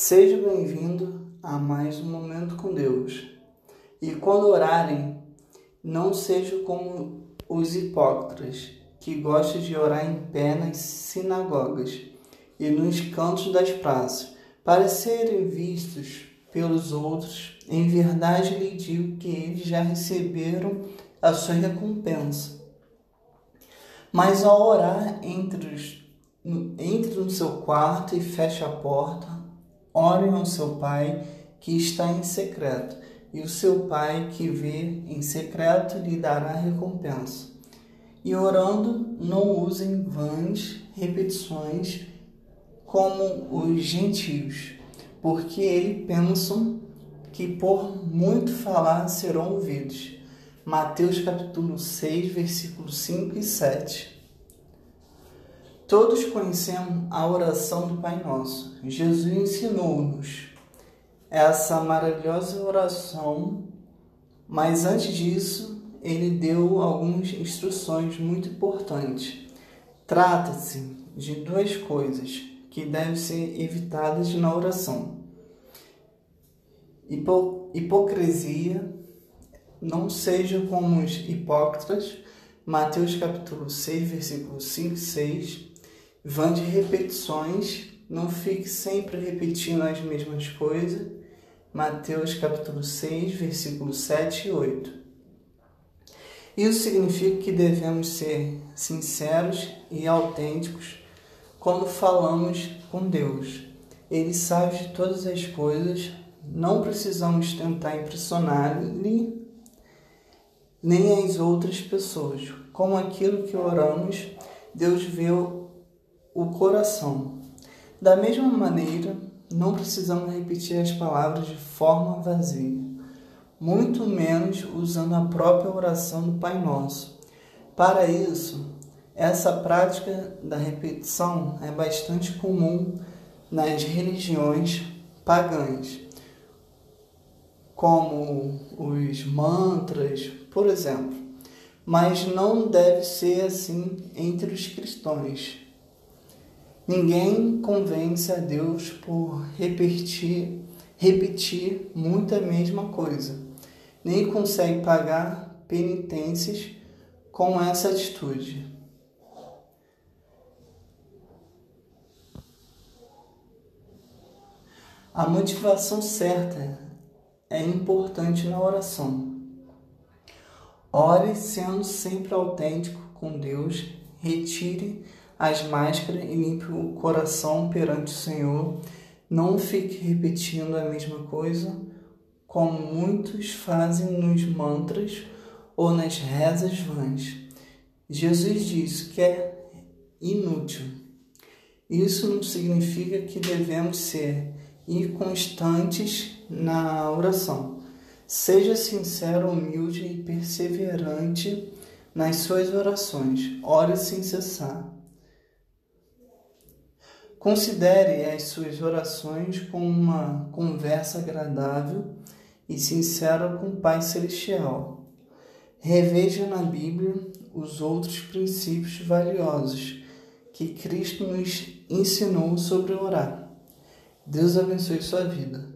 Seja bem-vindo a mais um momento com Deus. E quando orarem, não sejam como os hipócritas, que gostam de orar em pé nas sinagogas e nos cantos das praças, para serem vistos pelos outros. Em verdade lhe digo que eles já receberam a sua recompensa. Mas ao orar, entre, entre no seu quarto e feche a porta, Orem ao seu Pai que está em secreto, e o seu Pai que vê em secreto lhe dará recompensa. E orando, não usem vãs repetições como os gentios, porque eles pensam que por muito falar serão ouvidos. Mateus capítulo 6, versículos 5 e 7. Todos conhecemos a oração do Pai Nosso. Jesus ensinou-nos essa maravilhosa oração, mas antes disso, ele deu algumas instruções muito importantes. Trata-se de duas coisas que devem ser evitadas na oração: Hipo hipocrisia, não seja como os hipócritas. Mateus capítulo 6, versículos 5 e 6 Vão de repetições, não fique sempre repetindo as mesmas coisas. Mateus capítulo 6, versículos 7 e 8. Isso significa que devemos ser sinceros e autênticos quando falamos com Deus. Ele sabe de todas as coisas, não precisamos tentar impressionar-lhe nem as outras pessoas. Como aquilo que oramos, Deus vê o coração. Da mesma maneira, não precisamos repetir as palavras de forma vazia, muito menos usando a própria oração do Pai Nosso. Para isso, essa prática da repetição é bastante comum nas religiões pagãs, como os mantras, por exemplo, mas não deve ser assim entre os cristãos. Ninguém convence a Deus por repetir, repetir muito a mesma coisa, nem consegue pagar penitências com essa atitude. A motivação certa é importante na oração. Ore sendo sempre autêntico com Deus, retire as máscaras e limpe o coração perante o Senhor. Não fique repetindo a mesma coisa, como muitos fazem nos mantras ou nas rezas vãs. Jesus disse que é inútil. Isso não significa que devemos ser inconstantes na oração. Seja sincero, humilde e perseverante nas suas orações. Ore sem cessar. Considere as suas orações como uma conversa agradável e sincera com o Pai Celestial. Reveja na Bíblia os outros princípios valiosos que Cristo nos ensinou sobre orar. Deus abençoe sua vida.